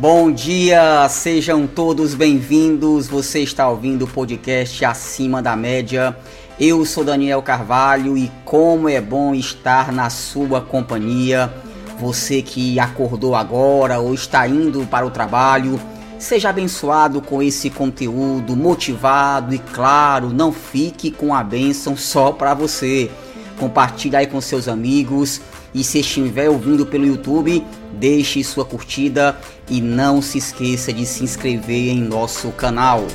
Bom dia, sejam todos bem-vindos. Você está ouvindo o podcast Acima da Média. Eu sou Daniel Carvalho e como é bom estar na sua companhia. Você que acordou agora ou está indo para o trabalho, seja abençoado com esse conteúdo, motivado e claro, não fique com a bênção só para você. Compartilhe aí com seus amigos e se estiver ouvindo pelo YouTube, deixe sua curtida e não se esqueça de se inscrever em nosso canal.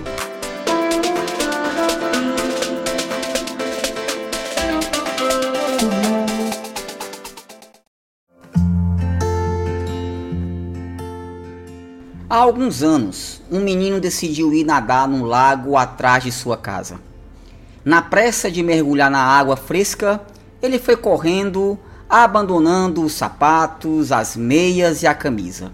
Há alguns anos, um menino decidiu ir nadar num lago atrás de sua casa. Na pressa de mergulhar na água fresca, ele foi correndo abandonando os sapatos, as meias e a camisa.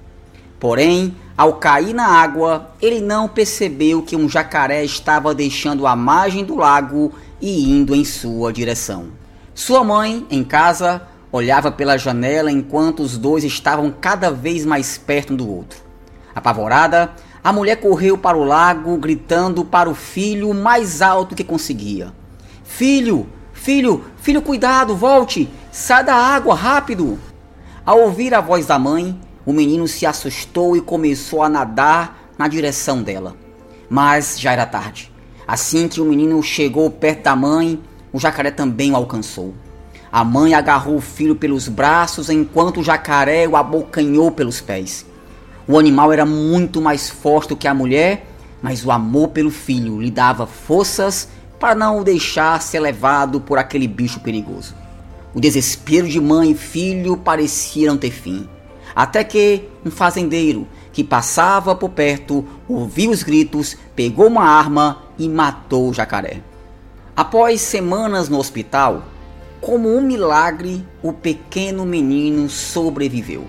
Porém, ao cair na água, ele não percebeu que um jacaré estava deixando a margem do lago e indo em sua direção. Sua mãe, em casa, olhava pela janela enquanto os dois estavam cada vez mais perto um do outro. Apavorada, a mulher correu para o lago, gritando para o filho mais alto que conseguia: Filho, filho, filho, cuidado, volte! Sai da água, rápido! Ao ouvir a voz da mãe, o menino se assustou e começou a nadar na direção dela. Mas já era tarde. Assim que o menino chegou perto da mãe, o jacaré também o alcançou. A mãe agarrou o filho pelos braços enquanto o jacaré o abocanhou pelos pés. O animal era muito mais forte do que a mulher, mas o amor pelo filho lhe dava forças para não o deixar ser levado por aquele bicho perigoso. O desespero de mãe e filho parecia não ter fim. Até que um fazendeiro que passava por perto ouviu os gritos, pegou uma arma e matou o jacaré. Após semanas no hospital, como um milagre, o pequeno menino sobreviveu.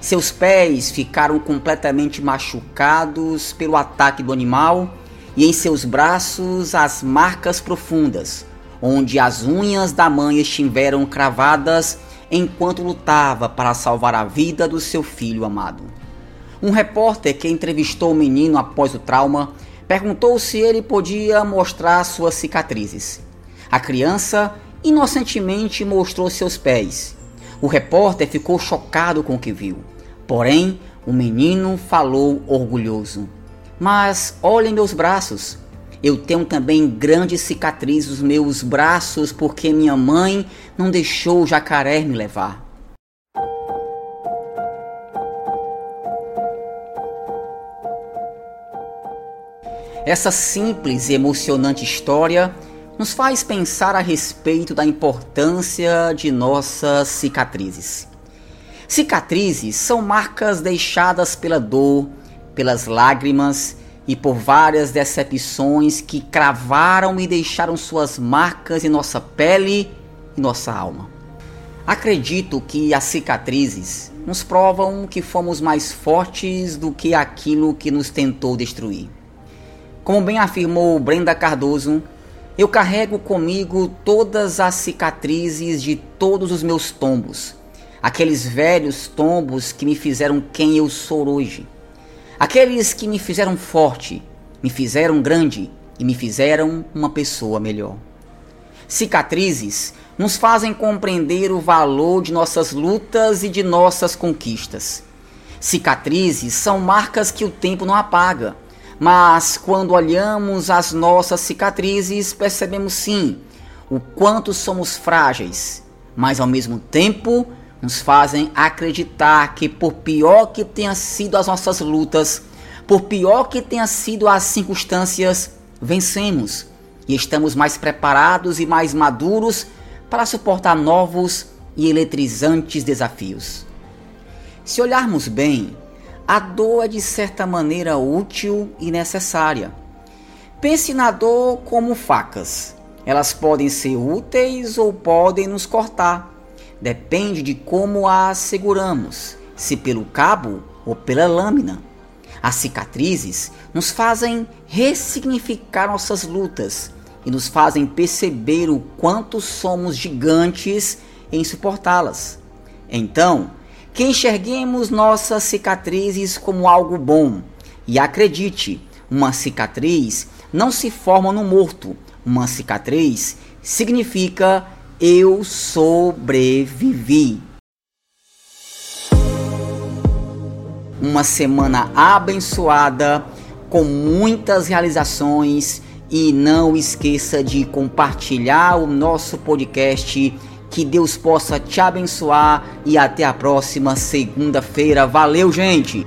Seus pés ficaram completamente machucados pelo ataque do animal e em seus braços as marcas profundas, onde as unhas da mãe estiveram cravadas enquanto lutava para salvar a vida do seu filho amado. Um repórter que entrevistou o menino após o trauma perguntou se ele podia mostrar suas cicatrizes. A criança inocentemente mostrou seus pés. O repórter ficou chocado com o que viu. Porém, o menino falou orgulhoso: Mas olhem meus braços. Eu tenho também grandes cicatrizes nos meus braços porque minha mãe não deixou o jacaré me levar. Essa simples e emocionante história nos faz pensar a respeito da importância de nossas cicatrizes. Cicatrizes são marcas deixadas pela dor, pelas lágrimas e por várias decepções que cravaram e deixaram suas marcas em nossa pele e nossa alma. Acredito que as cicatrizes nos provam que fomos mais fortes do que aquilo que nos tentou destruir. Como bem afirmou Brenda Cardoso, eu carrego comigo todas as cicatrizes de todos os meus tombos, aqueles velhos tombos que me fizeram quem eu sou hoje Aqueles que me fizeram forte, me fizeram grande e me fizeram uma pessoa melhor. Cicatrizes nos fazem compreender o valor de nossas lutas e de nossas conquistas. Cicatrizes são marcas que o tempo não apaga, mas quando olhamos as nossas cicatrizes, percebemos sim o quanto somos frágeis, mas ao mesmo tempo nos fazem acreditar que, por pior que tenha sido as nossas lutas, por pior que tenha sido as circunstâncias, vencemos e estamos mais preparados e mais maduros para suportar novos e eletrizantes desafios. Se olharmos bem, a dor é de certa maneira útil e necessária. Pense na dor como facas. Elas podem ser úteis ou podem nos cortar depende de como a seguramos, se pelo cabo ou pela lâmina. As cicatrizes nos fazem ressignificar nossas lutas e nos fazem perceber o quanto somos gigantes em suportá-las. Então, que enxerguemos nossas cicatrizes como algo bom. E acredite, uma cicatriz não se forma no morto. Uma cicatriz significa eu sobrevivi. Uma semana abençoada, com muitas realizações e não esqueça de compartilhar o nosso podcast. Que Deus possa te abençoar e até a próxima segunda-feira. Valeu, gente!